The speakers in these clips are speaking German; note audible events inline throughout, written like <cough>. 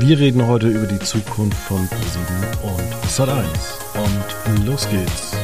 Wir reden heute über die Zukunft von ProSieben und Sat1. Und los geht's.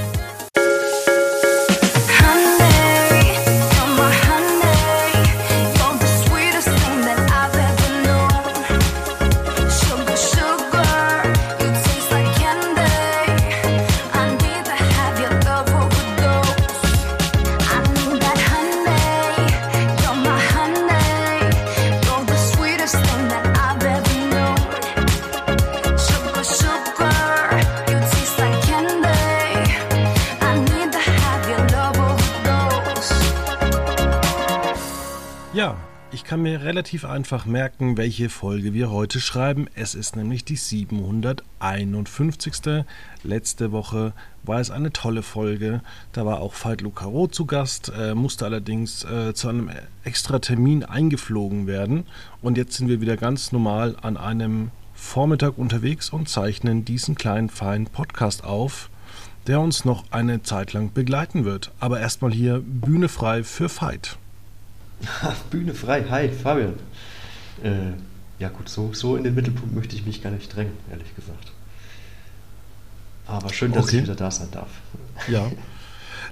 Relativ einfach merken, welche Folge wir heute schreiben. Es ist nämlich die 751. Letzte Woche war es eine tolle Folge. Da war auch Veit Lucaro zu Gast, äh, musste allerdings äh, zu einem extra Termin eingeflogen werden. Und jetzt sind wir wieder ganz normal an einem Vormittag unterwegs und zeichnen diesen kleinen feinen Podcast auf, der uns noch eine Zeit lang begleiten wird. Aber erstmal hier Bühne frei für Veit. <laughs> Bühne frei. Hi, Fabian. Äh, ja gut, so, so in den Mittelpunkt möchte ich mich gar nicht drängen, ehrlich gesagt. Aber schön, dass okay. ich wieder da sein darf. Ja. <laughs>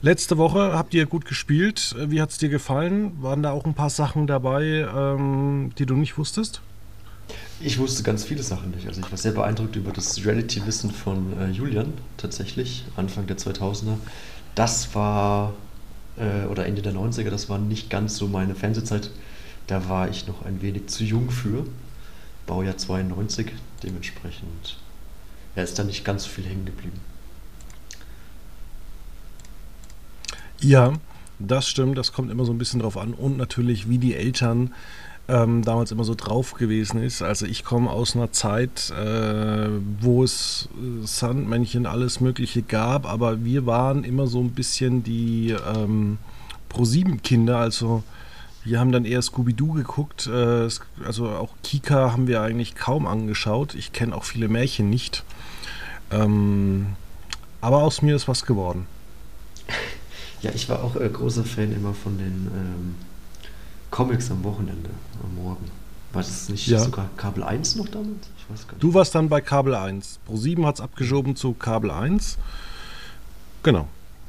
Letzte Woche habt ihr gut gespielt. Wie hat es dir gefallen? Waren da auch ein paar Sachen dabei, ähm, die du nicht wusstest? Ich wusste ganz viele Sachen nicht. Also ich war sehr beeindruckt über das Reality-Wissen von äh, Julian tatsächlich, Anfang der 2000er. Das war äh, oder Ende der 90er, das war nicht ganz so meine Fernsehzeit. Da war ich noch ein wenig zu jung für. Baujahr 92, dementsprechend ja, ist da nicht ganz so viel hängen geblieben. Ja, das stimmt, das kommt immer so ein bisschen drauf an. Und natürlich, wie die Eltern ähm, damals immer so drauf gewesen ist. Also ich komme aus einer Zeit, äh, wo es äh, Sandmännchen alles Mögliche gab, aber wir waren immer so ein bisschen die ähm, Pro-7-Kinder, also wir haben dann eher Scooby-Doo geguckt, äh, also auch Kika haben wir eigentlich kaum angeschaut. Ich kenne auch viele Märchen nicht. Ähm, aber aus mir ist was geworden. Ja, ich war auch äh, großer Fan immer von den ähm, Comics am Wochenende, am Morgen. War das nicht ja. sogar Kabel 1 noch damals? Ich weiß gar nicht. Du warst dann bei Kabel 1. Pro7 hat es abgeschoben zu Kabel 1. Genau.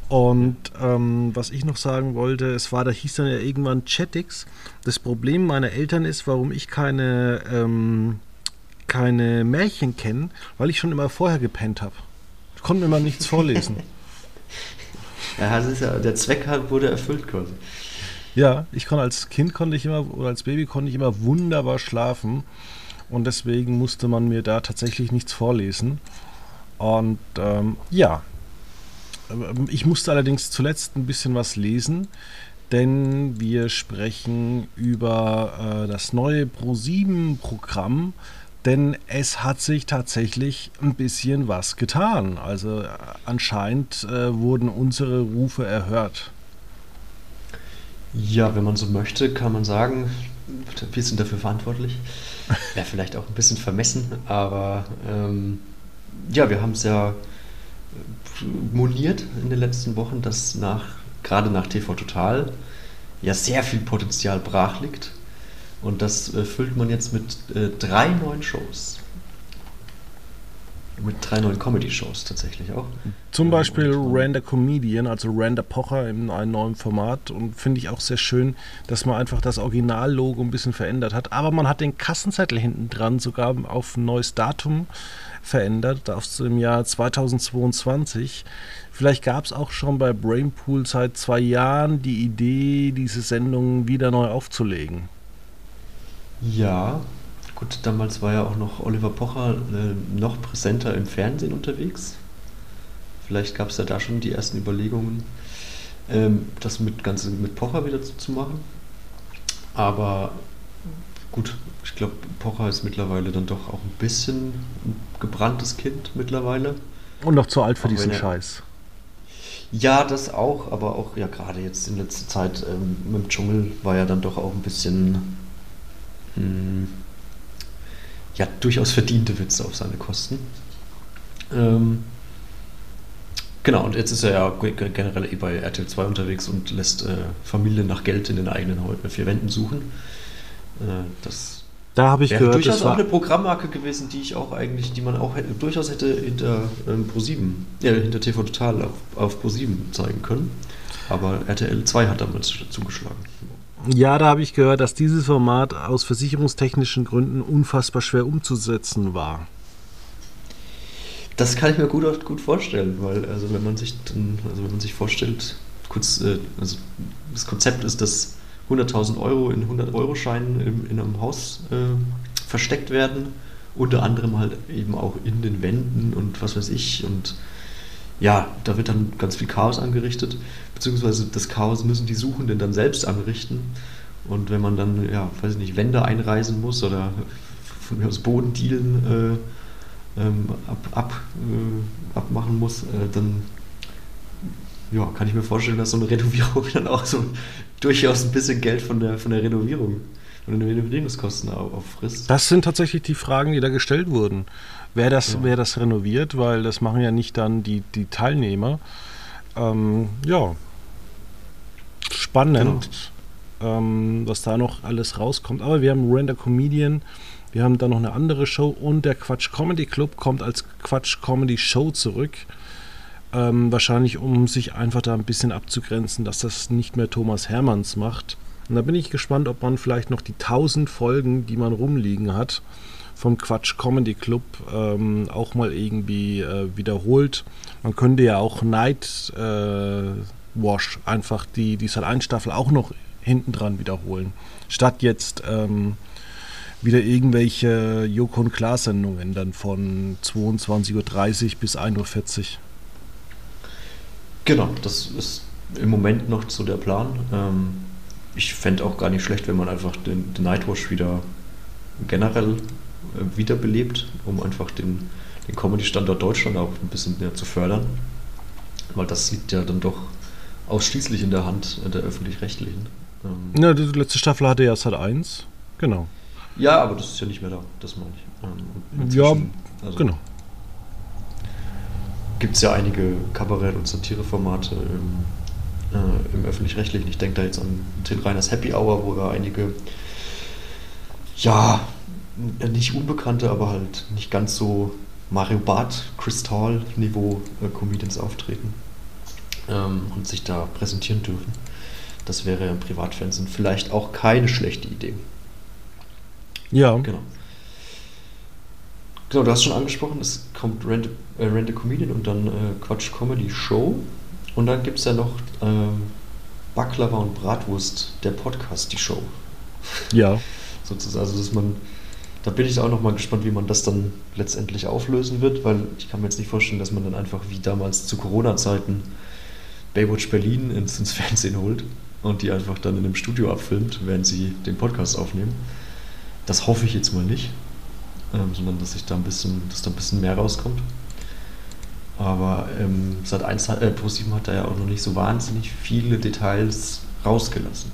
Und ähm, was ich noch sagen wollte, es war, da hieß dann ja irgendwann Chatix. Das Problem meiner Eltern ist, warum ich keine, ähm, keine Märchen kenne, weil ich schon immer vorher gepennt habe. Ich konnte mir mal nichts vorlesen. <laughs> ja, das ist ja, der Zweck wurde erfüllt quasi. Ja, ich konnte als Kind konnte ich immer oder als Baby konnte ich immer wunderbar schlafen und deswegen musste man mir da tatsächlich nichts vorlesen. Und ähm, ja, ähm, ich musste allerdings zuletzt ein bisschen was lesen, denn wir sprechen über äh, das neue Pro7-Programm, denn es hat sich tatsächlich ein bisschen was getan. Also äh, anscheinend äh, wurden unsere Rufe erhört. Ja, wenn man so möchte, kann man sagen, wir sind dafür verantwortlich. <laughs> Wäre vielleicht auch ein bisschen vermessen, aber ähm, ja, wir haben es ja moniert in den letzten Wochen, dass nach, gerade nach TV Total ja sehr viel Potenzial brach liegt. Und das äh, füllt man jetzt mit äh, drei neuen Shows. Mit drei neuen Comedy-Shows tatsächlich auch. Zum Beispiel Randa Comedian, also Randa Pocher in einem neuen Format. Und finde ich auch sehr schön, dass man einfach das Originallogo ein bisschen verändert hat. Aber man hat den Kassenzettel hinten dran sogar auf ein neues Datum verändert, auf dem Jahr 2022. Vielleicht gab es auch schon bei Brainpool seit zwei Jahren die Idee, diese Sendung wieder neu aufzulegen. Ja, Gut, damals war ja auch noch Oliver Pocher äh, noch präsenter im Fernsehen unterwegs. Vielleicht gab es ja da schon die ersten Überlegungen, ähm, das mit, Ganze mit Pocher wieder zu, zu machen. Aber gut, ich glaube, Pocher ist mittlerweile dann doch auch ein bisschen ein gebranntes Kind mittlerweile. Und noch zu alt für auch diesen Scheiß. Ja, das auch, aber auch ja gerade jetzt in letzter Zeit ähm, mit dem Dschungel war ja dann doch auch ein bisschen mh, hm, ja durchaus verdiente Witze auf seine Kosten. Ähm, genau, und jetzt ist er ja generell eh bei RTL 2 unterwegs und lässt äh, Familien nach Geld in den eigenen vier Wänden suchen. Äh, das Da habe ich Wäre gehört, durchaus auch eine Programmmarke gewesen, die ich auch eigentlich, die man auch hätte, durchaus hätte hinter ähm, Pro7, ja, hinter TV Total auf, auf Pro7 zeigen können. Aber RTL 2 hat damals zugeschlagen. Ja, da habe ich gehört, dass dieses Format aus versicherungstechnischen Gründen unfassbar schwer umzusetzen war. Das kann ich mir gut, gut vorstellen, weil also wenn man sich dann, also wenn man sich vorstellt, kurz, äh, also das Konzept ist, dass 100.000 Euro in 100-Euro-Scheinen in, in, einem Haus äh, versteckt werden, unter anderem halt eben auch in den Wänden und was weiß ich und ja, da wird dann ganz viel Chaos angerichtet, beziehungsweise das Chaos müssen die Suchenden dann selbst anrichten. Und wenn man dann, ja, weiß ich nicht, Wände einreisen muss oder von mir aus Bodendielen äh, ähm, ab, ab, äh, abmachen muss, äh, dann ja, kann ich mir vorstellen, dass so eine Renovierung <laughs> dann auch so durchaus ein bisschen Geld von der, von der Renovierung, von den Renovierungskosten auffrisst. Das sind tatsächlich die Fragen, die da gestellt wurden. Wer das, ja. wer das renoviert, weil das machen ja nicht dann die, die Teilnehmer. Ähm, ja, spannend, genau. ähm, was da noch alles rauskommt. Aber wir haben Render Comedian, wir haben dann noch eine andere Show und der Quatsch Comedy Club kommt als Quatsch Comedy Show zurück. Ähm, wahrscheinlich, um sich einfach da ein bisschen abzugrenzen, dass das nicht mehr Thomas Hermanns macht. Und da bin ich gespannt, ob man vielleicht noch die 1000 Folgen, die man rumliegen hat, vom Quatsch Comedy Club ähm, auch mal irgendwie äh, wiederholt. Man könnte ja auch Night äh, Wash einfach die, die Sat 1 Staffel auch noch hinten dran wiederholen. Statt jetzt ähm, wieder irgendwelche Joko und Klaas Sendungen dann von 22.30 Uhr bis 1.40 Uhr. Genau, das ist im Moment noch so der Plan. Ähm, ich fände auch gar nicht schlecht, wenn man einfach den, den Nightwash wieder generell wiederbelebt, um einfach den, den Comedy-Standort Deutschland auch ein bisschen mehr zu fördern. Weil das liegt ja dann doch ausschließlich in der Hand der öffentlich-rechtlichen. Ähm ja, die letzte Staffel hatte ja Sat 1. Genau. Ja, aber das ist ja nicht mehr da, das meine ich. Ähm, ja, also genau. Gibt es ja einige Kabarett- und Satireformate im, äh, im öffentlich-rechtlichen. Ich denke da jetzt an Till Reiners Happy Hour, wo da einige, ja, nicht unbekannte, aber halt nicht ganz so Mario Barth, Crystal Niveau äh, Comedians auftreten ähm, und sich da präsentieren dürfen. Das wäre im Privatfernsehen vielleicht auch keine schlechte Idee. Ja. Genau. Genau, du hast schon angesprochen, es kommt Rent, äh, Rent a Comedian und dann äh, Quatsch Comedy Show. Und dann gibt es ja noch ähm, Baklava und Bratwurst, der Podcast, die Show. Ja. <laughs> Sozusagen, also dass man da bin ich auch noch mal gespannt, wie man das dann letztendlich auflösen wird, weil ich kann mir jetzt nicht vorstellen, dass man dann einfach wie damals zu Corona-Zeiten Baywatch Berlin ins, ins, Fernsehen holt und die einfach dann in einem Studio abfilmt, während sie den Podcast aufnehmen. Das hoffe ich jetzt mal nicht, ähm, sondern dass sich da ein bisschen, dass da ein bisschen mehr rauskommt. Aber ähm, seit 1 äh, Pro7 hat da ja auch noch nicht so wahnsinnig viele Details rausgelassen.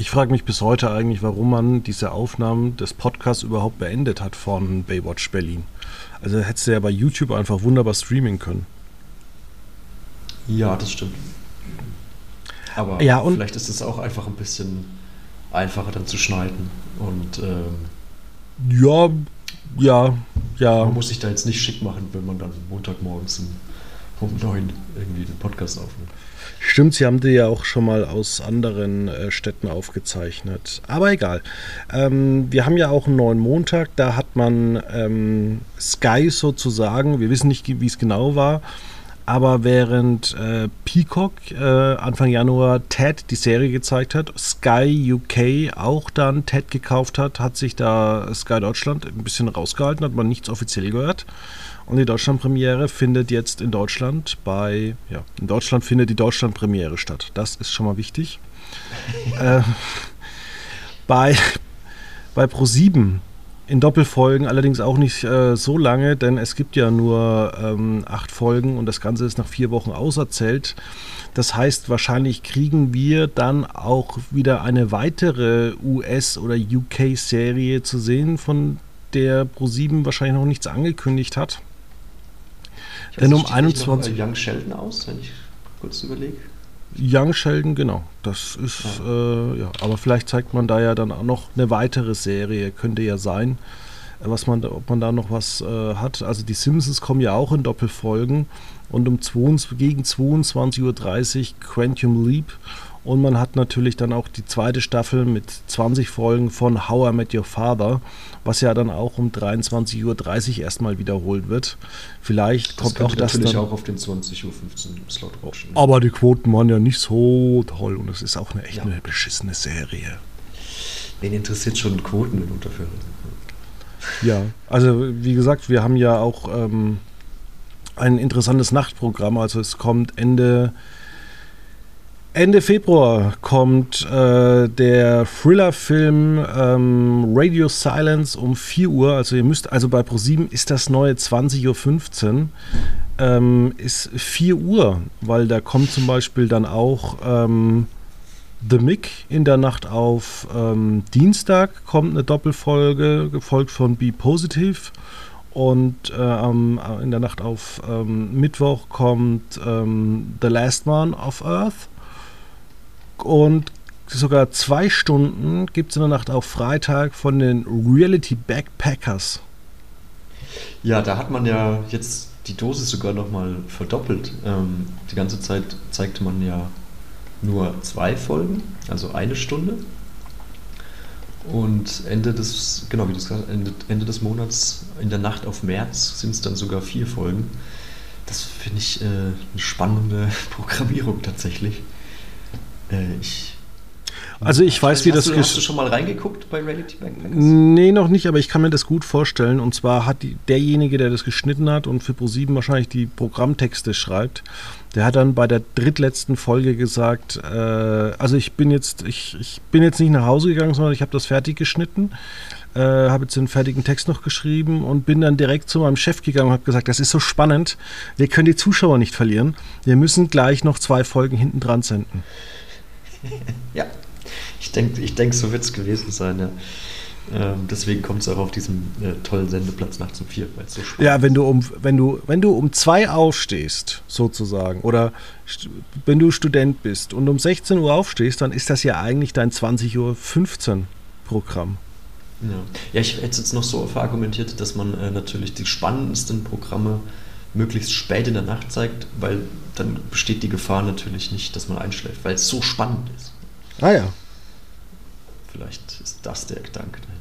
Ich frage mich bis heute eigentlich, warum man diese Aufnahmen des Podcasts überhaupt beendet hat von Baywatch Berlin. Also hättest du ja bei YouTube einfach wunderbar streamen können. Ja, das stimmt. Aber ja, vielleicht ist es auch einfach ein bisschen einfacher dann zu schneiden. Und ähm, ja, ja, ja. Man muss sich da jetzt nicht schick machen, wenn man dann Montagmorgens um neun irgendwie den Podcast aufnimmt. Stimmt, sie haben die ja auch schon mal aus anderen äh, Städten aufgezeichnet. Aber egal. Ähm, wir haben ja auch einen neuen Montag. Da hat man ähm, Sky sozusagen. Wir wissen nicht, wie es genau war. Aber während äh, Peacock äh, Anfang Januar Ted die Serie gezeigt hat, Sky UK auch dann Ted gekauft hat, hat sich da Sky Deutschland ein bisschen rausgehalten, hat man nichts offiziell gehört. Und die Deutschlandpremiere findet jetzt in Deutschland bei, ja, in Deutschland findet die Deutschlandpremiere statt. Das ist schon mal wichtig. <laughs> äh, bei, bei Pro7 in Doppelfolgen, allerdings auch nicht äh, so lange, denn es gibt ja nur ähm, acht Folgen und das Ganze ist nach vier Wochen auserzählt. Das heißt, wahrscheinlich kriegen wir dann auch wieder eine weitere US- oder UK-Serie zu sehen, von der Pro7 wahrscheinlich noch nichts angekündigt hat. Denn um 21 Young Sheldon aus, wenn ich kurz überlege. Young Sheldon, genau. Das ist, ja. Äh, ja. Aber vielleicht zeigt man da ja dann auch noch eine weitere Serie, könnte ja sein, was man, ob man da noch was äh, hat. Also die Simpsons kommen ja auch in Doppelfolgen und um 22, gegen 22.30 Uhr Quantum Leap und man hat natürlich dann auch die zweite Staffel mit 20 Folgen von How I Met Your Father, was ja dann auch um 23.30 Uhr erstmal wiederholt wird. Vielleicht das kommt auch das natürlich dann, auch auf den 20.15 Uhr Slot rutschen. Aber die Quoten waren ja nicht so toll und es ist auch eine echt ja. eine beschissene Serie. Wen interessiert schon Quoten dafür? Ja, also wie gesagt, wir haben ja auch ähm, ein interessantes Nachtprogramm. Also es kommt Ende Ende Februar kommt äh, der Thriller-Film ähm, Radio Silence um 4 Uhr. Also ihr müsst, also bei ProSieben ist das neue 20.15 Uhr. Ähm, ist 4 Uhr, weil da kommt zum Beispiel dann auch ähm, The Mick in der Nacht auf ähm, Dienstag kommt eine Doppelfolge, gefolgt von Be Positive. Und äh, in der Nacht auf ähm, Mittwoch kommt ähm, The Last Man of Earth und sogar zwei Stunden gibt es in der Nacht auf Freitag von den Reality Backpackers. Ja, da hat man ja jetzt die Dosis sogar nochmal verdoppelt. Ähm, die ganze Zeit zeigte man ja nur zwei Folgen, also eine Stunde. Und Ende des, genau wie gesagt Ende, Ende des Monats, in der Nacht auf März, sind es dann sogar vier Folgen. Das finde ich äh, eine spannende <laughs> Programmierung tatsächlich. Ich also ich weiß, wie hast das... Du, hast du schon mal reingeguckt bei Reality Backpackers? Nee, noch nicht, aber ich kann mir das gut vorstellen. Und zwar hat die, derjenige, der das geschnitten hat und für Pro7 wahrscheinlich die Programmtexte schreibt, der hat dann bei der drittletzten Folge gesagt, äh, also ich bin jetzt, ich, ich bin jetzt nicht nach Hause gegangen, sondern ich habe das fertig geschnitten, äh, habe jetzt den fertigen Text noch geschrieben und bin dann direkt zu meinem Chef gegangen und habe gesagt, das ist so spannend, wir können die Zuschauer nicht verlieren, wir müssen gleich noch zwei Folgen hinten dran senden. <laughs> ja, ich denke, ich denk, so wird es gewesen sein, ja. Ähm, deswegen kommt es auch auf diesem äh, tollen Sendeplatz nachts um vier, weil es so spannend Ja, wenn du um, wenn du, wenn du um zwei aufstehst, sozusagen, oder wenn du Student bist und um 16 Uhr aufstehst, dann ist das ja eigentlich dein 20.15 Uhr Programm. Ja. ja, ich hätte jetzt noch so verargumentiert, dass man äh, natürlich die spannendsten Programme möglichst spät in der Nacht zeigt, weil dann besteht die Gefahr natürlich nicht, dass man einschläft, weil es so spannend ist. Ah ja. Vielleicht ist das der Gedanke dahinter.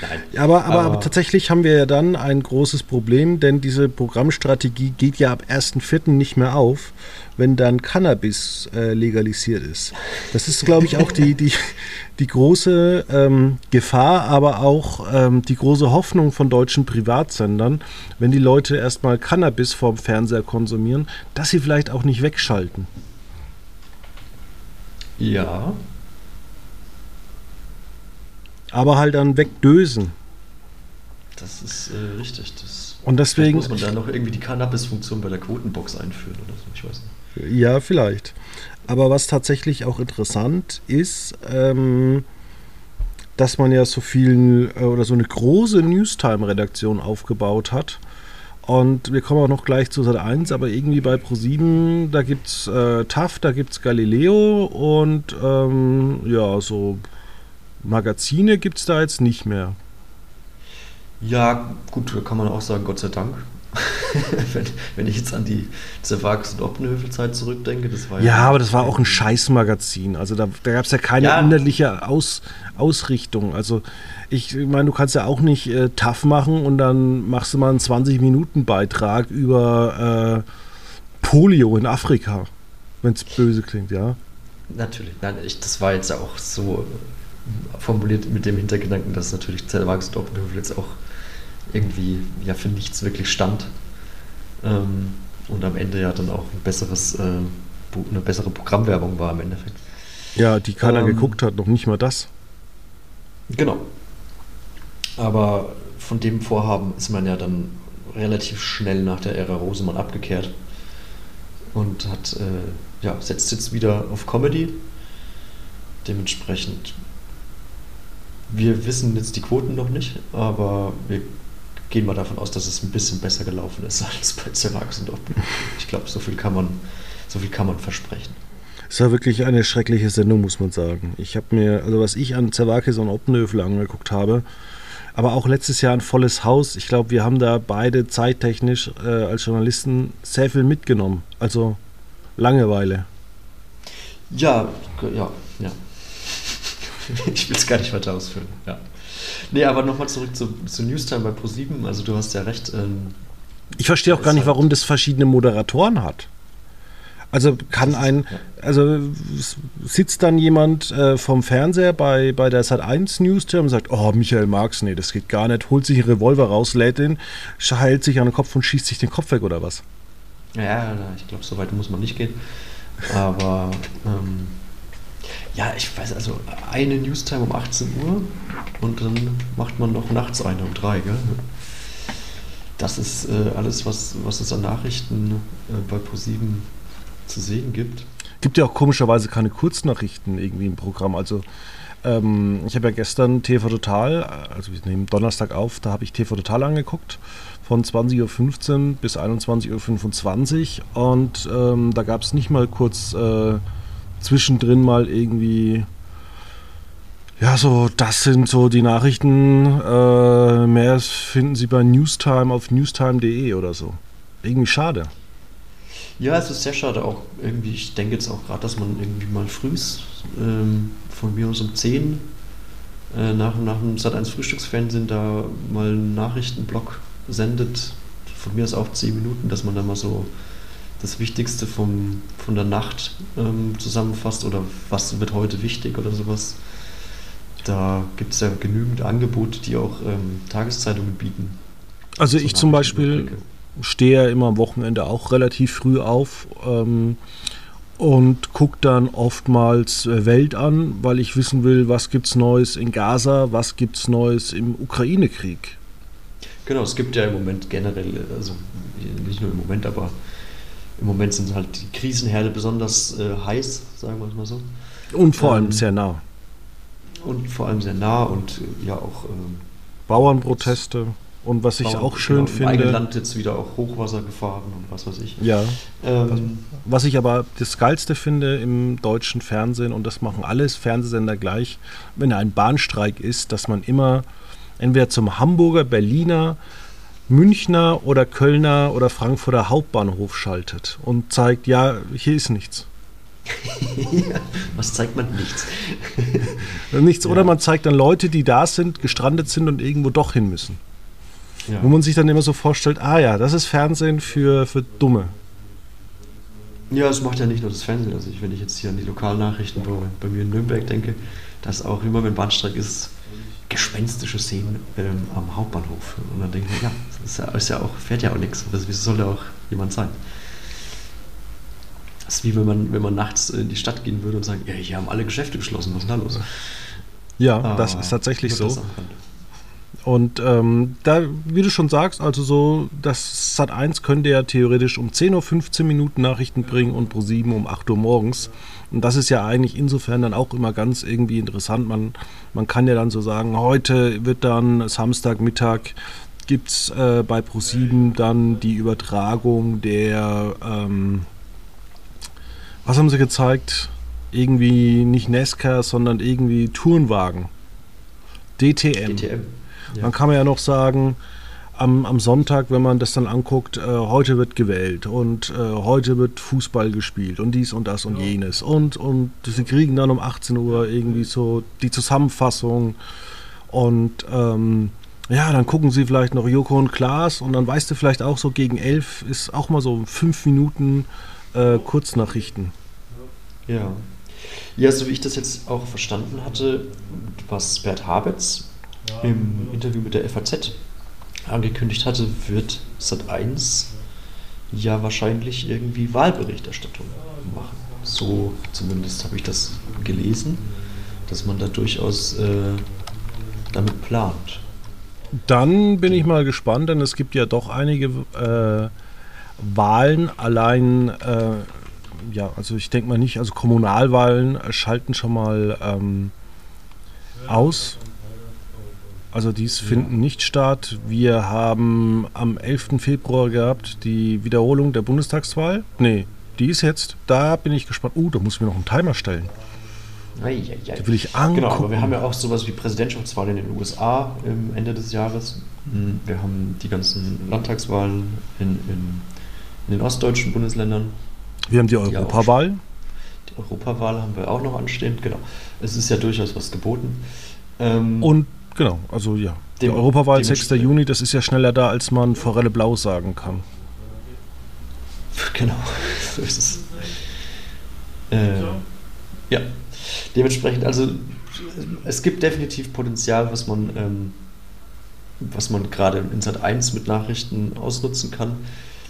Nein. Aber, aber, aber, tatsächlich haben wir ja dann ein großes Problem, denn diese Programmstrategie geht ja ab 1.4. nicht mehr auf, wenn dann Cannabis äh, legalisiert ist. Das ist, glaube ich, auch die, die, die große ähm, Gefahr, aber auch ähm, die große Hoffnung von deutschen Privatsendern, wenn die Leute erstmal Cannabis vorm Fernseher konsumieren, dass sie vielleicht auch nicht wegschalten. Ja, aber halt dann wegdösen. Das ist äh, richtig. Das und deswegen muss man da noch irgendwie die Cannabis-Funktion bei der Quotenbox einführen oder so. Ich weiß nicht. Ja, vielleicht. Aber was tatsächlich auch interessant ist, ähm, dass man ja so viel äh, oder so eine große Newstime-Redaktion aufgebaut hat. Und wir kommen auch noch gleich zu Sat 1, aber irgendwie bei Pro7, da gibt es äh, TAF, da gibt es Galileo und ähm, ja, so Magazine gibt es da jetzt nicht mehr. Ja, gut, kann man auch sagen, Gott sei Dank. <laughs> wenn, wenn, ich jetzt an die Zervax- und Oppenhövel-Zeit zurückdenke, das war ja. Ja, aber das war auch ein Scheißmagazin. Also da, da gab es ja keine ja. inhaltliche Aus, Ausrichtung. Also ich meine, du kannst ja auch nicht äh, tough machen und dann machst du mal einen 20-Minuten-Beitrag über äh, Polio in Afrika, wenn es böse klingt, ja. Natürlich, nein, ich, das war jetzt auch so formuliert mit dem Hintergedanken, dass natürlich Zellwagens jetzt auch irgendwie ja für nichts wirklich stand. Ähm, und am Ende ja dann auch ein besseres, äh, eine bessere Programmwerbung war im Endeffekt. Ja, die keiner ähm, geguckt hat, noch nicht mal das. Genau. Aber von dem Vorhaben ist man ja dann relativ schnell nach der Ära Rosemann abgekehrt und hat, äh, ja, setzt jetzt wieder auf Comedy. Dementsprechend wir wissen jetzt die Quoten noch nicht, aber wir gehen mal davon aus, dass es ein bisschen besser gelaufen ist als bei Zerax und Oppen. <laughs> Ich glaube, so viel kann man, so viel kann man versprechen. Es war wirklich eine schreckliche Sendung, muss man sagen. Ich habe mir, also was ich an Zerwakis und Oppenhöfel angeguckt habe, aber auch letztes Jahr ein volles Haus. Ich glaube, wir haben da beide zeittechnisch äh, als Journalisten sehr viel mitgenommen. Also Langeweile. Ja, ja, ja. <laughs> ich will es gar nicht weiter ausführen. Ja. Nee, aber nochmal zurück zu, zu Newstime bei Pro7. Also du hast ja recht. Ähm, ich verstehe auch gar nicht, warum das verschiedene Moderatoren hat. Also kann ein, also sitzt dann jemand äh, vom Fernseher bei, bei der Sat1 Newstime und sagt, oh, Michael Marx, nee, das geht gar nicht, holt sich einen Revolver raus, lädt den, heilt sich an den Kopf und schießt sich den Kopf weg oder was? Ja, ich glaube, so weit muss man nicht gehen. Aber ähm, ja, ich weiß, also eine Newstime um 18 Uhr und dann macht man noch nachts eine um drei, gell? Das ist äh, alles, was, was es an Nachrichten äh, bei ProSieben zu sehen gibt. Gibt ja auch komischerweise keine Kurznachrichten irgendwie im Programm. Also ähm, ich habe ja gestern TV Total, also wir nehmen Donnerstag auf, da habe ich TV Total angeguckt von 20.15 Uhr bis 21.25 Uhr und ähm, da gab es nicht mal kurz äh, zwischendrin mal irgendwie ja, so, das sind so die Nachrichten. Äh, mehr finden Sie bei Newstime auf newstime.de oder so. Irgendwie schade. Ja, es ist sehr schade auch. Irgendwie, ich denke jetzt auch gerade, dass man irgendwie mal früh ähm, von mir aus um 10 äh, nach, nach dem Sat1 Frühstücksfernsehen da mal einen Nachrichtenblock sendet. Von mir aus auch 10 Minuten, dass man da mal so das Wichtigste vom, von der Nacht ähm, zusammenfasst oder was wird heute wichtig oder sowas. Da gibt es ja genügend Angebote, die auch ähm, Tageszeitungen bieten. Also so ich zum Beispiel stehe ja immer am Wochenende auch relativ früh auf ähm, und gucke dann oftmals äh, Welt an, weil ich wissen will, was gibt es Neues in Gaza, was gibt es Neues im Ukraine-Krieg. Genau, es gibt ja im Moment generell, also nicht nur im Moment, aber im Moment sind halt die Krisenherde besonders äh, heiß, sagen wir es mal so. Und vor allem ähm, sehr nah und vor allem sehr nah und ja auch. Ähm, Bauernproteste. Und was ich Bauern, auch schön genau, finde. Im Land jetzt wieder auch Hochwasser gefahren und was weiß ich. Ja. Ähm, was ich aber das Geilste finde im deutschen Fernsehen, und das machen alles Fernsehsender gleich, wenn ein Bahnstreik ist, dass man immer entweder zum Hamburger, Berliner, Münchner oder Kölner oder Frankfurter Hauptbahnhof schaltet und zeigt, ja, hier ist nichts. <laughs> Was zeigt man? Nichts. <laughs> Nichts. Ja. Oder man zeigt dann Leute, die da sind, gestrandet sind und irgendwo doch hin müssen. Ja. Wo man sich dann immer so vorstellt, ah ja, das ist Fernsehen für, für Dumme. Ja, es macht ja nicht nur das Fernsehen. Also ich, wenn ich jetzt hier an die Lokalnachrichten bei, bei mir in Nürnberg denke, dass auch immer, wenn Bahnstreik ist, gespenstische Szenen ähm, am Hauptbahnhof. Und dann denke ich, ja, das ist ja, ist ja auch, fährt ja auch nichts. Also, wieso soll da auch jemand sein? Das ist wie wenn man, wenn man nachts in die Stadt gehen würde und sagt, ja, hier haben alle Geschäfte geschlossen, was ist denn da los? Ja, ah, das ist tatsächlich so. Und ähm, da, wie du schon sagst, also so, das Sat 1 könnte ja theoretisch um 10 Uhr 15 Minuten Nachrichten bringen und pro 7 um 8 Uhr morgens. Und das ist ja eigentlich insofern dann auch immer ganz irgendwie interessant. Man, man kann ja dann so sagen, heute wird dann Samstagmittag gibt es äh, bei Pro7 dann die Übertragung der ähm, was haben sie gezeigt? Irgendwie nicht Nesca, sondern irgendwie Tourenwagen. DTM. DTM. Ja. Man kann ja noch sagen, am, am, Sonntag, wenn man das dann anguckt, äh, heute wird gewählt und äh, heute wird Fußball gespielt und dies und das und ja. jenes. Und, und sie kriegen dann um 18 Uhr irgendwie so die Zusammenfassung und ähm, ja, dann gucken sie vielleicht noch Joko und Klaas und dann weißt du vielleicht auch so gegen elf ist auch mal so fünf Minuten äh, Kurznachrichten. Ja. Ja, so wie ich das jetzt auch verstanden hatte, was Bert Habetz im Interview mit der FAZ angekündigt hatte, wird Sat1 ja wahrscheinlich irgendwie Wahlberichterstattung machen. So zumindest habe ich das gelesen, dass man da durchaus äh, damit plant. Dann bin ich mal gespannt, denn es gibt ja doch einige äh, Wahlen allein, äh, ja, also ich denke mal nicht, also Kommunalwahlen schalten schon mal ähm, aus. Also dies finden nicht statt. Wir haben am 11. Februar gehabt die Wiederholung der Bundestagswahl. Nee, die ist jetzt, da bin ich gespannt. Uh, da muss ich mir noch einen Timer stellen. Eieiei. Die will ich angucken. Genau, aber wir haben ja auch sowas wie Präsidentschaftswahlen in den USA im Ende des Jahres. Hm, Wir haben die ganzen Landtagswahlen in, in, in den ostdeutschen Bundesländern. Wir haben die Europawahl. Die Europawahl haben wir auch noch anstehend, genau. Es ist ja durchaus was geboten. Ähm, Und genau, also ja. Die Europawahl 6. dementsprechend- Juni, das ist ja schneller da, als man Forelle Blau sagen kann. Genau, so ist es. Äh, ja, dementsprechend, also es gibt definitiv Potenzial, was man, ähm, was man gerade in Sat 1 mit Nachrichten ausnutzen kann.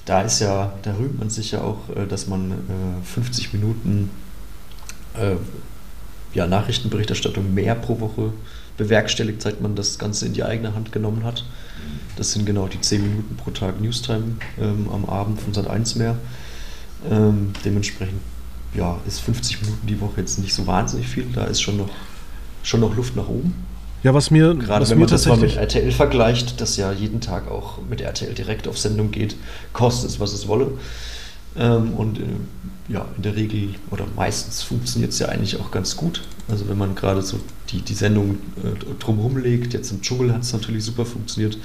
Da ist ja, da rühmt man sich ja auch, äh, dass man äh, 50 Minuten äh, ja, Nachrichtenberichterstattung mehr pro Woche bewerkstelligt, seit man das Ganze in die eigene Hand genommen hat. Das sind genau die 10 Minuten pro Tag Newstime ähm, am Abend von Sat 1 mehr. Ähm, dementsprechend ja, ist 50 Minuten die Woche jetzt nicht so wahnsinnig viel. Da ist schon noch, schon noch Luft nach oben. Ja, was mir, Gerade was wenn man das mal mit. RTL vergleicht, das ja jeden Tag auch mit RTL direkt auf Sendung geht, kostet es, was es wolle. Ähm, und äh, ja, in der Regel oder meistens funktioniert es ja eigentlich auch ganz gut. Also wenn man gerade so die, die Sendung äh, drumherum legt, jetzt im Dschungel hat es natürlich super funktioniert,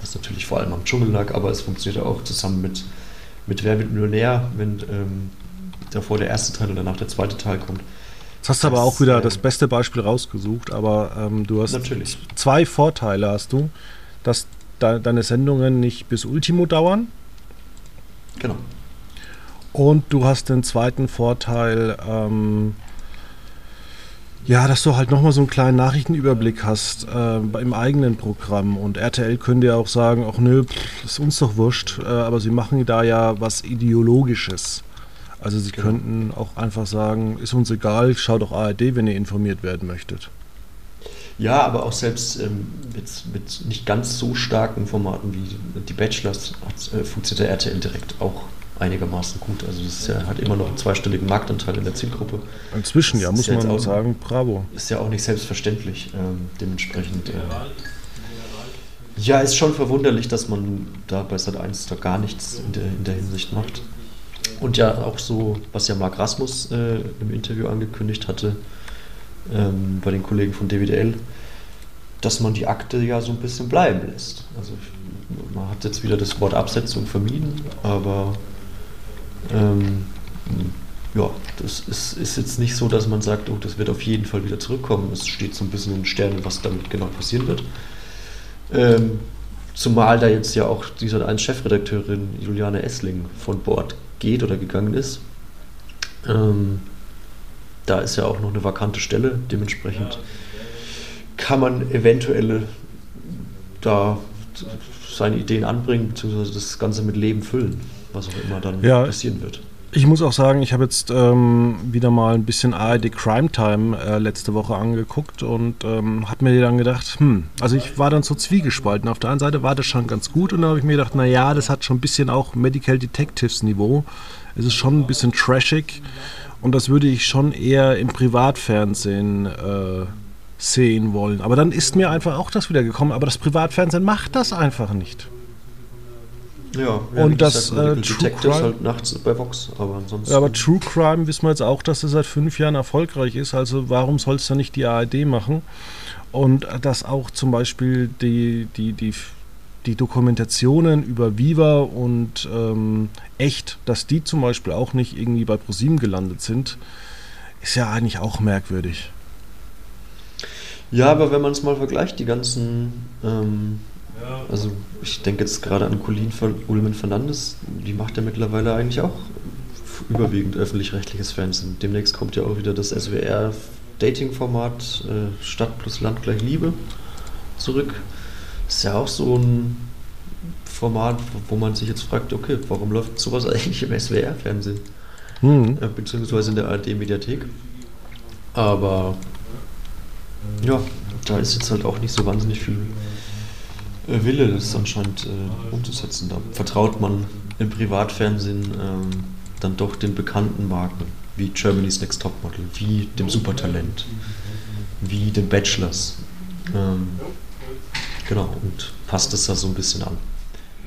was natürlich vor allem am Dschungel lag, aber es funktioniert auch zusammen mit, mit Wer wird Millionär, wenn ähm, davor der erste Teil oder danach der zweite Teil kommt. Jetzt hast du aber auch wieder äh, das beste Beispiel rausgesucht, aber ähm, du hast Natürlich. zwei Vorteile hast du, dass de deine Sendungen nicht bis Ultimo dauern Genau. Und du hast den zweiten Vorteil, ähm, ja, dass du halt nochmal so einen kleinen Nachrichtenüberblick hast äh, im eigenen Programm. Und RTL könnte ja auch sagen, ach nö, pff, ist uns doch wurscht, äh, aber sie machen da ja was Ideologisches. Also sie Genau. könnten auch einfach sagen, ist uns egal, schaut doch ARD, wenn ihr informiert werden möchtet. Ja, aber auch selbst ähm, mit, mit nicht ganz so starken Formaten wie die Bachelors hat, äh, funktioniert der RTL direkt auch einigermaßen gut. Also das ist ja, hat immer noch einen zweistelligen Marktanteil in der Zielgruppe. Inzwischen, ja, muss ja man auch- sagen, bravo. Ist ja auch nicht selbstverständlich. Ähm, dementsprechend. Äh, ja, ist schon verwunderlich, dass man da bei Sat1 da gar nichts in der, in der Hinsicht macht. Und ja, auch so, was ja Marc Rasmus äh, im Interview angekündigt hatte, ähm, bei den Kollegen von DWDL, dass man die Akte ja so ein bisschen bleiben lässt. Also man hat jetzt wieder das Wort Absetzung vermieden, aber ähm, ja, das ist, ist jetzt nicht so, dass man sagt, oh, das wird auf jeden Fall wieder zurückkommen. Es steht so ein bisschen in den Sternen, was damit genau passieren wird. Ähm, zumal da jetzt ja auch die Sat1 Chefredakteurin Juliane Essling von Bord geht oder gegangen ist. Ähm, da ist ja auch noch eine vakante Stelle, dementsprechend kann man eventuell da seine Ideen anbringen, beziehungsweise das Ganze mit Leben füllen, was auch immer dann Ja. passieren wird. Ich muss auch sagen, ich habe jetzt ähm, wieder mal ein bisschen ARD Crime Time äh, letzte Woche angeguckt und ähm, habe mir dann gedacht, hm, also ich war dann so zwiegespalten. Auf der einen Seite war das schon ganz gut und dann habe ich mir gedacht, naja, das hat schon ein bisschen auch Medical Detectives Niveau. Es ist schon ein bisschen trashig und das würde ich schon eher im Privatfernsehen äh, sehen wollen. Aber dann ist mir einfach auch das wieder gekommen, aber das Privatfernsehen macht das einfach nicht. Ja, Und wie das, Medical äh, True Detectives Crime- halt nachts bei Vox, aber ansonsten. Ja, aber True Crime wissen wir jetzt auch, dass es seit fünf Jahren erfolgreich ist. Also warum soll es dann nicht die ARD machen? Und dass auch zum Beispiel die, die, die, die Dokumentationen über Viva und ähm, Echt, dass die zum Beispiel auch nicht irgendwie bei ProSieben gelandet sind, ist ja eigentlich auch merkwürdig. Ja, aber wenn man es mal vergleicht, die ganzen, ähm, also ich denke jetzt gerade an Colin Fer- Ulmen Fernandes, die macht ja mittlerweile eigentlich auch überwiegend öffentlich-rechtliches Fernsehen. Demnächst kommt ja auch wieder das SWR Dating-Format äh, Stadt plus Land gleich Liebe zurück. Ist ja auch so ein Format, wo man sich jetzt fragt, okay, warum läuft sowas <laughs> eigentlich im SWR-Fernsehen? Hm. äh, beziehungsweise in der ARD-Mediathek. Aber ja, da ist jetzt halt auch nicht so wahnsinnig viel Wille, das anscheinend äh, umzusetzen. Da vertraut man im Privatfernsehen ähm, dann doch den bekannten Marken, wie Germany's Next Topmodel, wie dem Supertalent, wie den Bachelors. Ähm, genau, und passt es da so ein bisschen an.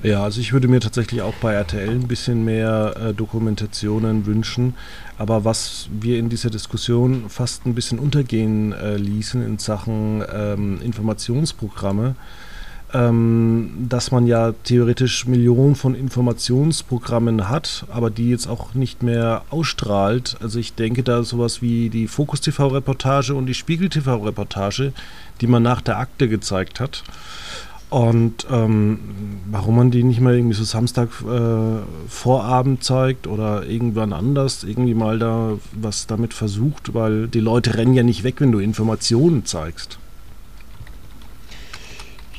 Ja, also ich würde mir tatsächlich auch bei RTL ein bisschen mehr äh, Dokumentationen wünschen. Aber was wir in dieser Diskussion fast ein bisschen untergehen äh, ließen in Sachen ähm, Informationsprogramme, ähm, dass man ja theoretisch Millionen von Informationsprogrammen hat, aber die jetzt auch nicht mehr ausstrahlt. Also ich denke da sowas wie die Fokus TV-Reportage und die Spiegel TV-Reportage, die man nach der Akte gezeigt hat. Und ähm, warum man die nicht mal irgendwie so Samstag äh, Vorabend zeigt oder irgendwann anders, irgendwie mal da was damit versucht, weil die Leute rennen ja nicht weg, wenn du Informationen zeigst.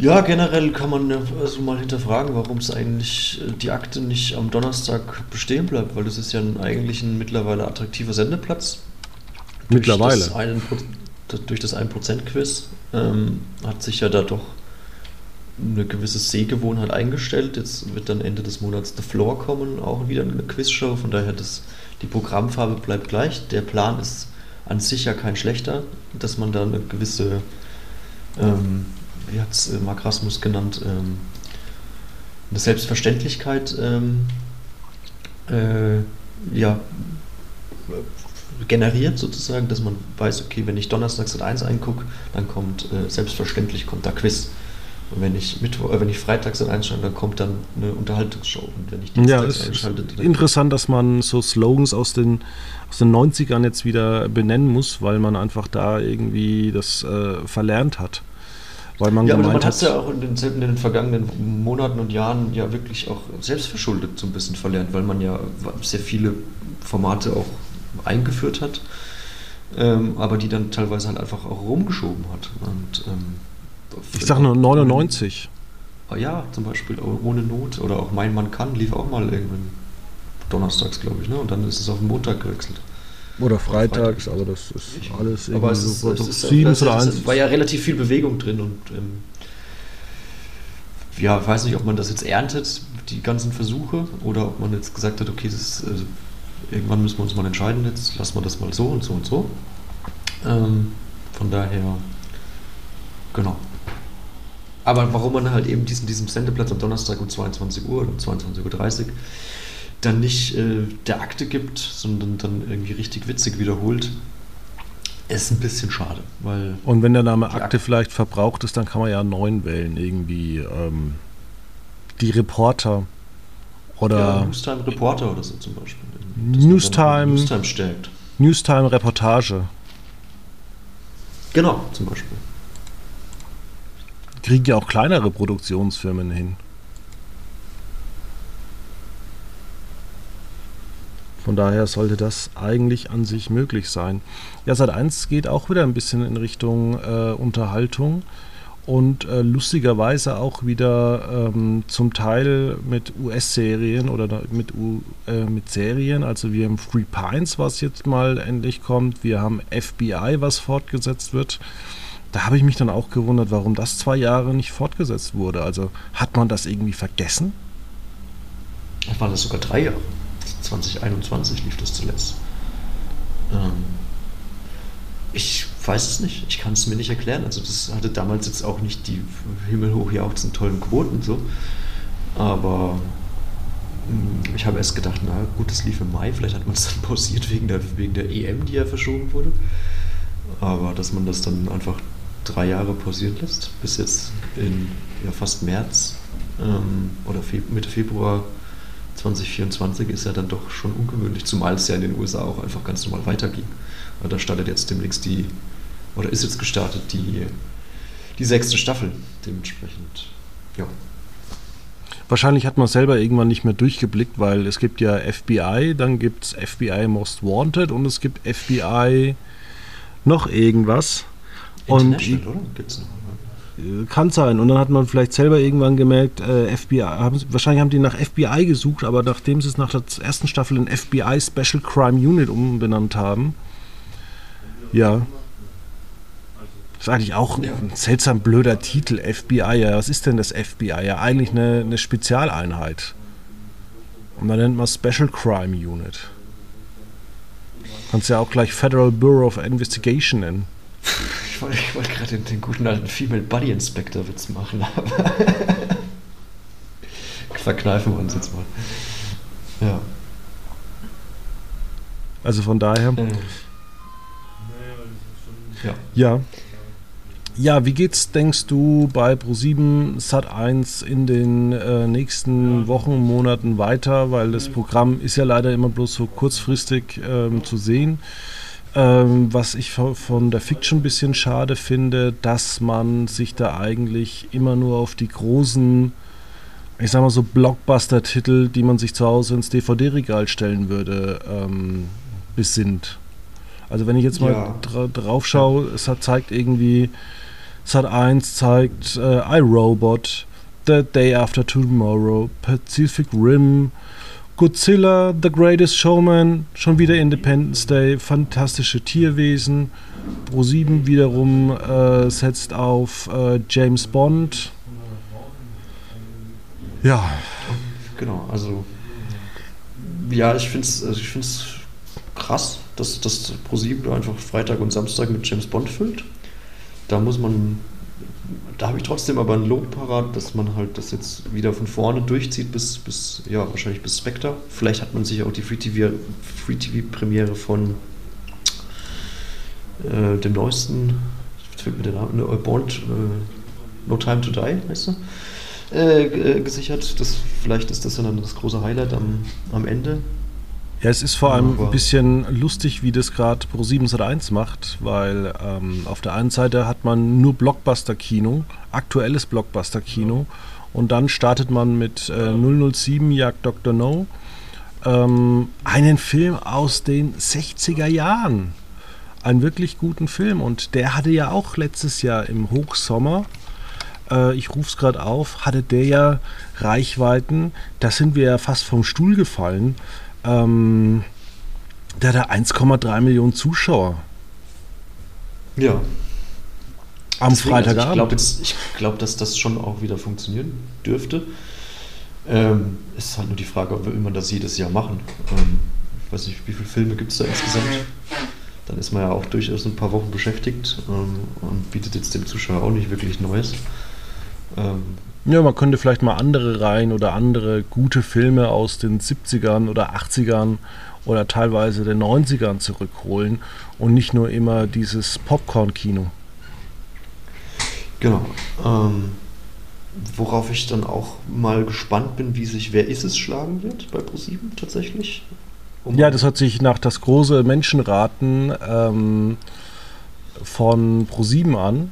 Ja, generell kann man also mal hinterfragen, warum es eigentlich äh, die Akte nicht am Donnerstag bestehen bleibt, weil das ist ja ein, eigentlich ein mittlerweile attraktiver Sendeplatz. Mittlerweile. Durch das, einen, durch das 1%-Quiz ähm, hat sich ja da doch eine gewisse Sehgewohnheit eingestellt. Jetzt wird dann Ende des Monats The Floor kommen, auch wieder eine Quizshow. Von daher, das, die Programmfarbe bleibt gleich. Der Plan ist an sich ja kein schlechter, dass man da eine gewisse, ähm, wie hat es äh, Mark Rasmus genannt, ähm, eine Selbstverständlichkeit ähm, äh, ja, generiert sozusagen, dass man weiß, okay, wenn ich donnerstags at 1 eingucke, dann kommt äh, selbstverständlich kommt da Quiz. Und wenn ich, Mittwoch, äh, wenn ich freitags dann einschalte, dann kommt dann eine Unterhaltungsshow. Und wenn ich ja, es einschalte, ist interessant, dass man so Slogans aus den, aus den 90ern jetzt wieder benennen muss, weil man einfach da irgendwie das äh, verlernt hat. Weil man ja, aber man hat es ja auch in den, in den, vergangenen Monaten und Jahren ja wirklich auch selbstverschuldet so ein bisschen verlernt, weil man ja sehr viele Formate auch eingeführt hat, ähm, aber die dann teilweise halt einfach auch rumgeschoben hat. Und ähm, ich sage nur 99. Ah ja, zum Beispiel ohne Not oder auch Mein Mann kann lief auch mal irgendwann donnerstags, glaube ich, ne? Und dann ist es auf den Montag gewechselt. Oder freitags, aber das ist alles irgendwie aber es ist, so, es ist, sieben oder eins. Es war ja relativ viel Bewegung drin und ähm, ja, weiß nicht, ob man das jetzt erntet, die ganzen Versuche, oder ob man jetzt gesagt hat, okay, ist, also, irgendwann müssen wir uns mal entscheiden, jetzt lassen wir das mal so und so und so. Ähm, von daher, genau. Aber warum man halt eben diesen, diesen Sendeplatz am Donnerstag um 22 Uhr oder um 22.30 Uhr dann nicht äh, der Akte gibt, sondern dann irgendwie richtig witzig wiederholt, ist ein bisschen schade. Weil Und wenn der Name Akte, Akte, vielleicht verbraucht ist, dann kann man ja einen neuen wählen. Irgendwie ähm, die Reporter oder. Ja, Newstime Reporter oder so zum Beispiel. Newstime, Newstime stärkt. Newstime Reportage. Genau, zum Beispiel kriegen ja auch kleinere Produktionsfirmen hin. Von daher sollte das eigentlich an sich möglich sein. Ja, Sat 1 geht auch wieder ein bisschen in Richtung äh, Unterhaltung und äh, lustigerweise auch wieder ähm, zum Teil mit US-Serien oder mit, äh, mit Serien. Also wir haben Free Pines, was jetzt mal endlich kommt. Wir haben FBI, was fortgesetzt wird da habe ich mich dann auch gewundert, warum das zwei Jahre nicht fortgesetzt wurde. Also hat man das irgendwie vergessen? Waren das sogar drei Jahre. 2021 lief das zuletzt. Ähm, ich weiß es nicht. Ich kann es mir nicht erklären. Also das hatte damals jetzt auch nicht die himmelhoch jauchzenden tollen Quoten so. Aber hm, ich habe erst gedacht, na gut, das lief im Mai, vielleicht hat man es dann <laughs> pausiert wegen der, wegen der EM, die ja verschoben wurde. Aber dass man das dann einfach drei Jahre pausiert lässt, bis jetzt in ja, fast März ähm, oder Fe Mitte Februar 2024 ist ja dann doch schon ungewöhnlich, zumal es ja in den USA auch einfach ganz normal weiterging. Da startet jetzt demnächst die, oder ist jetzt gestartet die, die sechste Staffel dementsprechend. Ja. Wahrscheinlich hat man selber irgendwann nicht mehr durchgeblickt, weil es gibt ja FBI, dann gibt es FBI Most Wanted und es gibt FBI noch irgendwas. Und oder? Gibt's noch? Kann sein. Und dann hat man vielleicht selber irgendwann gemerkt, äh, FBI, haben, wahrscheinlich haben die nach FBI gesucht, aber nachdem sie es nach der ersten Staffel in FBI Special Crime Unit umbenannt haben, ja. Das ist eigentlich auch ein seltsam blöder Titel, FBI. Ja, was ist denn das FBI? Ja, eigentlich eine, eine Spezialeinheit. Und dann nennt man Special Crime Unit. Kannst ja auch gleich Federal Bureau of Investigation nennen <laughs> wollte, ich wollte gerade den, den, guten alten Female Body Inspector Witz machen, aber. <laughs> verkneifen wir uns jetzt mal. Ja. Also von daher. Äh, ja. Ja. Ja, wie geht's, denkst du, bei Pro7 Sat1 in den äh, nächsten Wochen, Monaten weiter? Weil das Programm ist ja leider immer bloß so kurzfristig ähm, zu sehen. Ähm, was ich von der Fiction ein bisschen schade finde, dass man sich da eigentlich immer nur auf die großen, ich sag mal so Blockbuster-Titel, die man sich zu Hause ins DVD-Regal stellen würde, ähm, besinnt. Also wenn ich jetzt mal Ja. dra drauf schaue, es hat, zeigt irgendwie, Sat 1 zeigt äh, iRobot, The Day After Tomorrow, Pacific Rim, Godzilla, The Greatest Showman, schon wieder Independence Day, fantastische Tierwesen. Pro7 wiederum äh, setzt auf äh, James Bond. Ja, Genau, also ja, ich finde es also krass, dass das ProSieben da einfach Freitag und Samstag mit James Bond füllt. Da muss man, da habe ich trotzdem aber ein Lob parat, dass man halt das jetzt wieder von vorne durchzieht bis, bis ja, wahrscheinlich bis Spectre. Vielleicht hat man sich auch die Free-TV Free-TV-Premiere von äh, dem neuesten, fällt mir der Name, ne, Bond, äh, No Time to Die, heißt er? äh, äh, gesichert. Das, vielleicht ist das dann das große Highlight am, am Ende. Ja, es ist vor allem ein bisschen lustig, wie das gerade Pro7 Sat1 macht, weil ähm, auf der einen Seite hat man nur Blockbuster-Kino, aktuelles Blockbuster-Kino, und dann startet man mit äh, 007 Jagd Dr. No, ähm, einen Film aus den 60er Jahren. Einen wirklich guten Film. Und der hatte ja auch letztes Jahr im Hochsommer, äh, ich rufe es gerade auf, hatte der ja Reichweiten, da sind wir ja fast vom Stuhl gefallen. Ähm, der hatte 1,3 Millionen Zuschauer Ja. am Deswegen, also Freitagabend. ich glaube, glaub, dass das schon auch wieder funktionieren dürfte. Ähm, es ist halt nur die Frage, ob man das jedes Jahr machen. Ähm, ich weiß nicht, wie viele Filme gibt es da insgesamt? Dann ist man ja auch durchaus ein paar Wochen beschäftigt ähm, und bietet jetzt dem Zuschauer auch nicht wirklich Neues. Ähm, ja, man könnte vielleicht mal andere Reihen oder andere gute Filme aus den 70ern oder 80ern oder teilweise den 90ern zurückholen und nicht nur immer dieses Popcorn-Kino. Genau. Ähm, worauf ich dann auch mal gespannt bin, wie sich Wer ist es schlagen wird bei ProSieben tatsächlich. Um- Ja, das hat sich nach das große Menschenraten ähm, von Pro7 an.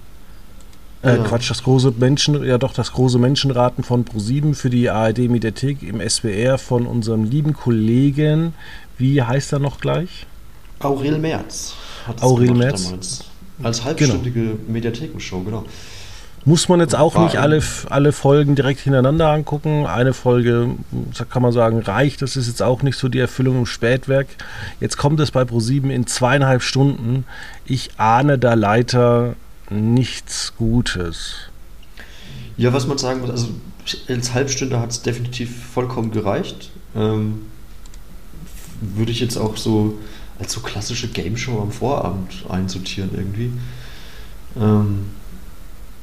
Äh, Ja. Quatsch, das große Menschen, ja doch, das große Menschenraten von Pro7 für die ARD-Mediathek im SWR von unserem lieben Kollegen, wie heißt er noch gleich? Aurel Merz hat Aurel Merz. damals. Als halbstündige Mediathekenshow, genau. Muss man jetzt auch War nicht alle, alle Folgen direkt hintereinander angucken. Eine Folge, kann man sagen, reicht. Das ist jetzt auch nicht so die Erfüllung im Spätwerk. Jetzt kommt es bei Pro7 in zweieinhalb Stunden. Ich ahne da leider nichts Gutes. Ja, was man sagen muss, also als Halbstunde hat es definitiv vollkommen gereicht. Ähm, würde ich jetzt auch so als so klassische Game Show am Vorabend einsortieren irgendwie. Ähm,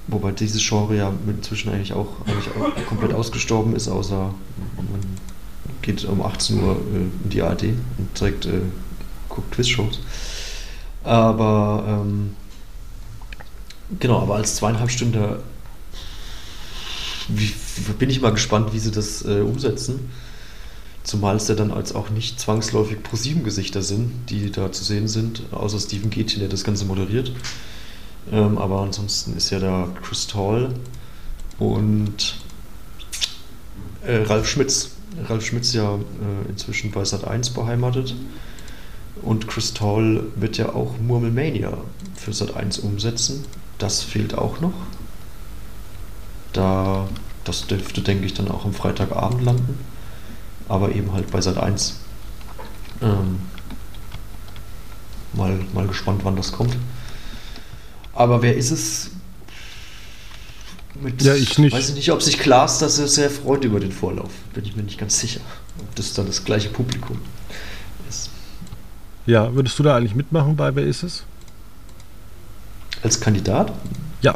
wobei dieses Genre ja inzwischen eigentlich auch, eigentlich auch komplett ausgestorben ist, außer man geht um 18 Uhr äh, in die ARD und zeigt, äh, guckt Quizshows. Aber ähm, genau, aber als zweieinhalb Stunden wie, bin ich mal gespannt, wie sie das äh, umsetzen. Zumal es ja dann als auch nicht zwangsläufig Pro-7-Gesichter sind, die da zu sehen sind, außer Steven Gätchen, der das Ganze moderiert. Ähm, aber ansonsten ist ja da Chris Tall und äh, Ralf Schmitz. Ralf Schmitz ja äh, inzwischen bei Sat1 beheimatet. Und Chris Tall wird ja auch Murmelmania für Sat1 umsetzen. Das fehlt auch noch. Da, das dürfte, denke ich, dann auch am Freitagabend landen. Aber eben halt bei Sat 1. Ähm, mal, mal gespannt, wann das kommt. Aber wer ist es? Mit, Ja, ich nicht. Weiß ich nicht, ob sich Klaas das sehr freut über den Vorlauf. Bin ich mir nicht ganz sicher. Ob das dann das gleiche Publikum ist. Ja, würdest du da eigentlich mitmachen bei Wer ist es? Als Kandidat? Ja.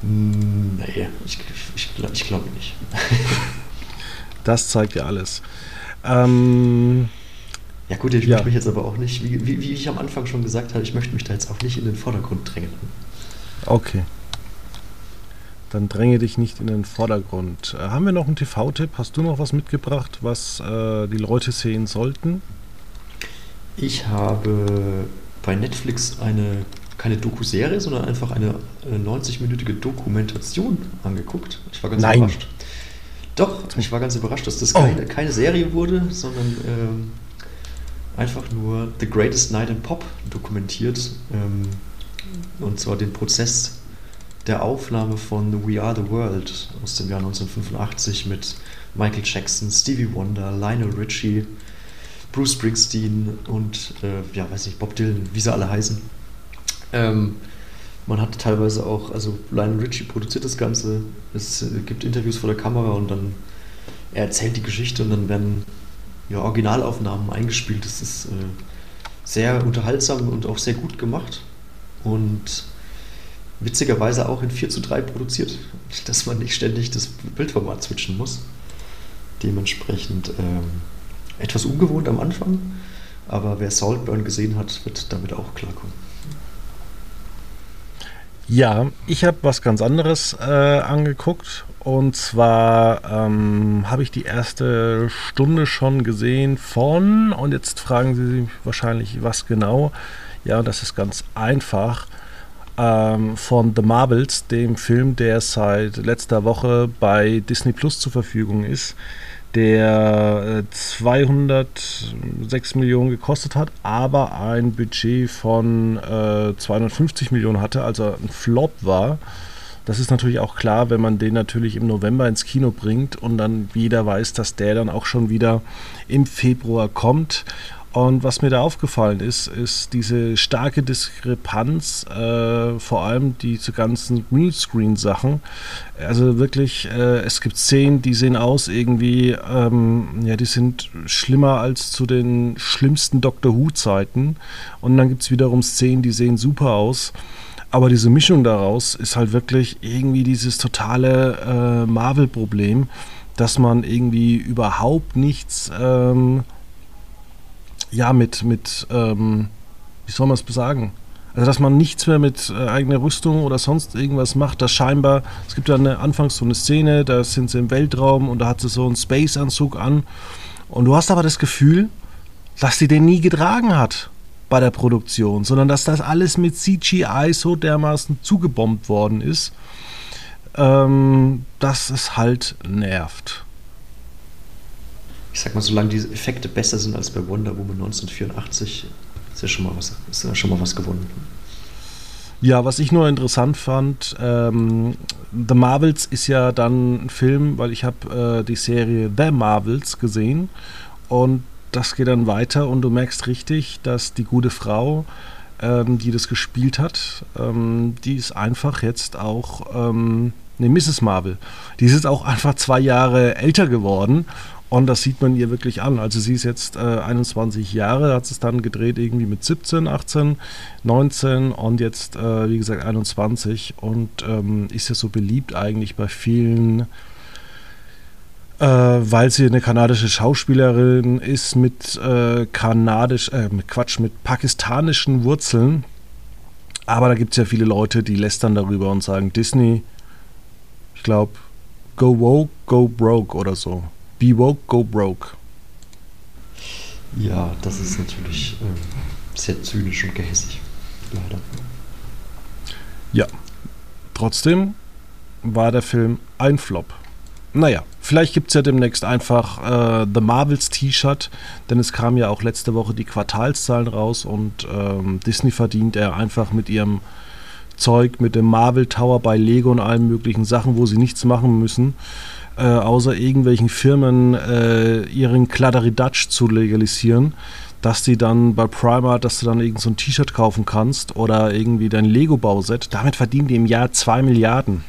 Hm, Nee, ich, ich, ich glaube nicht. <laughs> Das zeigt ja alles. Ähm, ja gut, ich ja. möchte mich jetzt aber auch nicht, wie, wie, wie, ich am Anfang schon gesagt habe, ich möchte mich da jetzt auch nicht in den Vordergrund drängen. Okay. Dann dränge dich nicht in den Vordergrund. Äh, haben wir noch einen TV-Tipp? Hast du noch was mitgebracht, was äh, die Leute sehen sollten? Ich habe bei Netflix eine keine Doku-Serie, sondern einfach eine 90-minütige Dokumentation angeguckt. Ich war ganz Nein. überrascht. Doch, ich war ganz überrascht, dass das oh. keine, keine Serie wurde, sondern ähm, einfach nur The Greatest Night in Pop dokumentiert. Ähm, und zwar den Prozess der Aufnahme von We Are the World aus dem Jahr 1985 mit Michael Jackson, Stevie Wonder, Lionel Richie, Bruce Springsteen und, äh, ja, weiß nicht, Bob Dylan, wie sie alle heißen. Ähm, man hat teilweise auch, also Lionel Richie produziert das Ganze, es äh, gibt Interviews vor der Kamera und dann er erzählt die Geschichte und dann werden ja, Originalaufnahmen eingespielt. Das ist äh, sehr unterhaltsam und auch sehr gut gemacht und witzigerweise auch in 4 zu 3 produziert, <laughs> dass man nicht ständig das Bildformat switchen muss. Dementsprechend ähm, etwas ungewohnt am Anfang, aber wer Saltburn gesehen hat, wird damit auch klarkommen. Ja, ich habe was ganz anderes äh, angeguckt. Und zwar ähm, habe ich die erste Stunde schon gesehen von, und jetzt fragen Sie sich wahrscheinlich, was genau. Ja, das ist ganz einfach. Ähm, von The Marvels, dem Film, der seit letzter Woche bei Disney Plus zur Verfügung ist der 206 äh, Millionen gekostet hat, aber ein Budget von äh, 250 Millionen hatte, also ein Flop war. Das ist natürlich auch klar, wenn man den natürlich im November ins Kino bringt und dann jeder weiß, dass der dann auch schon wieder im Februar kommt. Und was mir da aufgefallen ist, ist diese starke Diskrepanz, äh, vor allem diese ganzen Greenscreen-Sachen. Also wirklich, äh, es gibt Szenen, die sehen aus irgendwie, ähm, ja, die sind schlimmer als zu den schlimmsten Doctor Who-Zeiten. Und dann gibt es wiederum Szenen, die sehen super aus. Aber diese Mischung daraus ist halt wirklich irgendwie dieses totale äh, Marvel-Problem, dass man irgendwie überhaupt nichts. Ähm, ja, mit, mit ähm, wie soll man es sagen? Also, dass man nichts mehr mit äh, eigener Rüstung oder sonst irgendwas macht, dass scheinbar, es gibt ja eine, anfangs so eine Szene, da sind sie im Weltraum und da hat sie so einen Space-Anzug an und du hast aber das Gefühl, dass sie den nie getragen hat bei der Produktion, sondern dass das alles mit CGI so dermaßen zugebombt worden ist, ähm, dass es halt nervt ich sag mal, solange die Effekte besser sind als bei Wonder Woman 1984, ist ja schon mal was, ist ja schon mal was gewonnen. Ja, was ich nur interessant fand, ähm, The Marvels ist ja dann ein Film, weil ich habe äh, die Serie The Marvels gesehen und das geht dann weiter und du merkst richtig, dass die gute Frau, ähm, die das gespielt hat, ähm, die ist einfach jetzt auch, ähm, ne, Mrs. Marvel, die ist jetzt auch einfach zwei Jahre älter geworden und das sieht man ihr wirklich an. Also sie ist jetzt äh, 21 Jahre, hat es dann gedreht irgendwie mit 17, 18, 19 und jetzt, äh, wie gesagt, 21 und ähm, ist ja so beliebt eigentlich bei vielen, äh, weil sie eine kanadische Schauspielerin ist mit äh, kanadisch, äh, mit Quatsch, mit pakistanischen Wurzeln. Aber da gibt es ja viele Leute, die lästern darüber und sagen, Disney, ich glaube, go woke, go broke oder so. Be woke, go broke. Ja, das ist natürlich äh, sehr zynisch und gehässig. Leider. Ja. Trotzdem war der Film ein Flop. Naja, vielleicht gibt es ja demnächst einfach äh, The Marvels T-Shirt, denn es kamen ja auch letzte Woche die Quartalszahlen raus und ähm, Disney verdient er einfach mit ihrem Zeug, mit dem Marvel Tower bei Lego und allen möglichen Sachen, wo sie nichts machen müssen äh, außer irgendwelchen Firmen äh, ihren Kladderadatsch zu legalisieren, dass die dann bei Primark, dass du dann irgend so ein T-Shirt kaufen kannst oder irgendwie dein Lego-Bauset. Damit verdienen die im Jahr 2 Milliarden.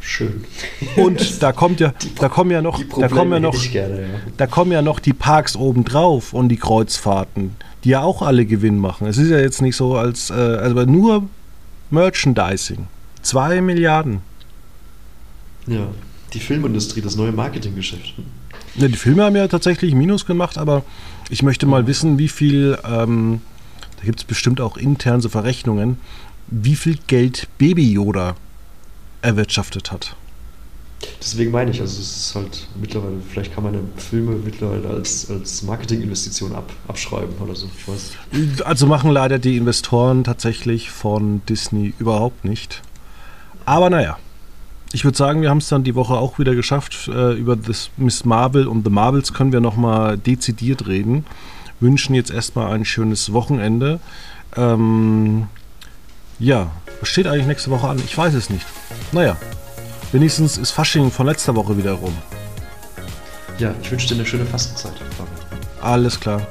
Schön. Und <laughs> da kommt ja, da kommen ja noch, da kommen ja noch, gerne, ja. da kommen ja noch die Parks obendrauf und die Kreuzfahrten, die ja auch alle Gewinn machen. Es ist ja jetzt nicht so als, äh, also nur Merchandising. Zwei Milliarden. Ja, die Filmindustrie, das neue Marketinggeschäft. Ja, die Filme haben ja tatsächlich Minus gemacht, aber ich möchte mal wissen, wie viel, ähm, da gibt es bestimmt auch intern so Verrechnungen, wie viel Geld Baby Yoda erwirtschaftet hat. Deswegen meine ich, also es ist halt mittlerweile, vielleicht kann man Filme mittlerweile als, als Marketinginvestition ab, abschreiben oder so. Ich weiß. Also machen leider die Investoren tatsächlich von Disney überhaupt nicht. Aber naja, ich würde sagen, wir haben es dann die Woche auch wieder geschafft. Äh, über das Miss Marvel und The Marvels können wir nochmal dezidiert reden. Wünschen jetzt erstmal ein schönes Wochenende. Ähm, ja, was steht eigentlich nächste Woche an? Ich weiß es nicht. Naja, wenigstens ist Fasching von letzter Woche wieder rum. Ja, ich wünsche dir eine schöne Fastenzeit. Alles klar.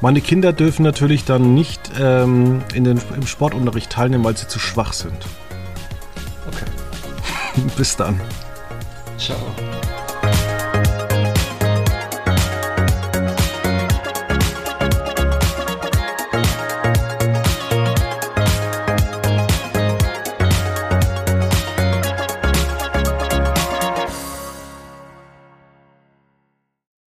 Meine Kinder dürfen natürlich dann nicht ähm, in den, im Sportunterricht teilnehmen, weil sie zu schwach sind. Okay. <laughs> Bis dann. Ciao.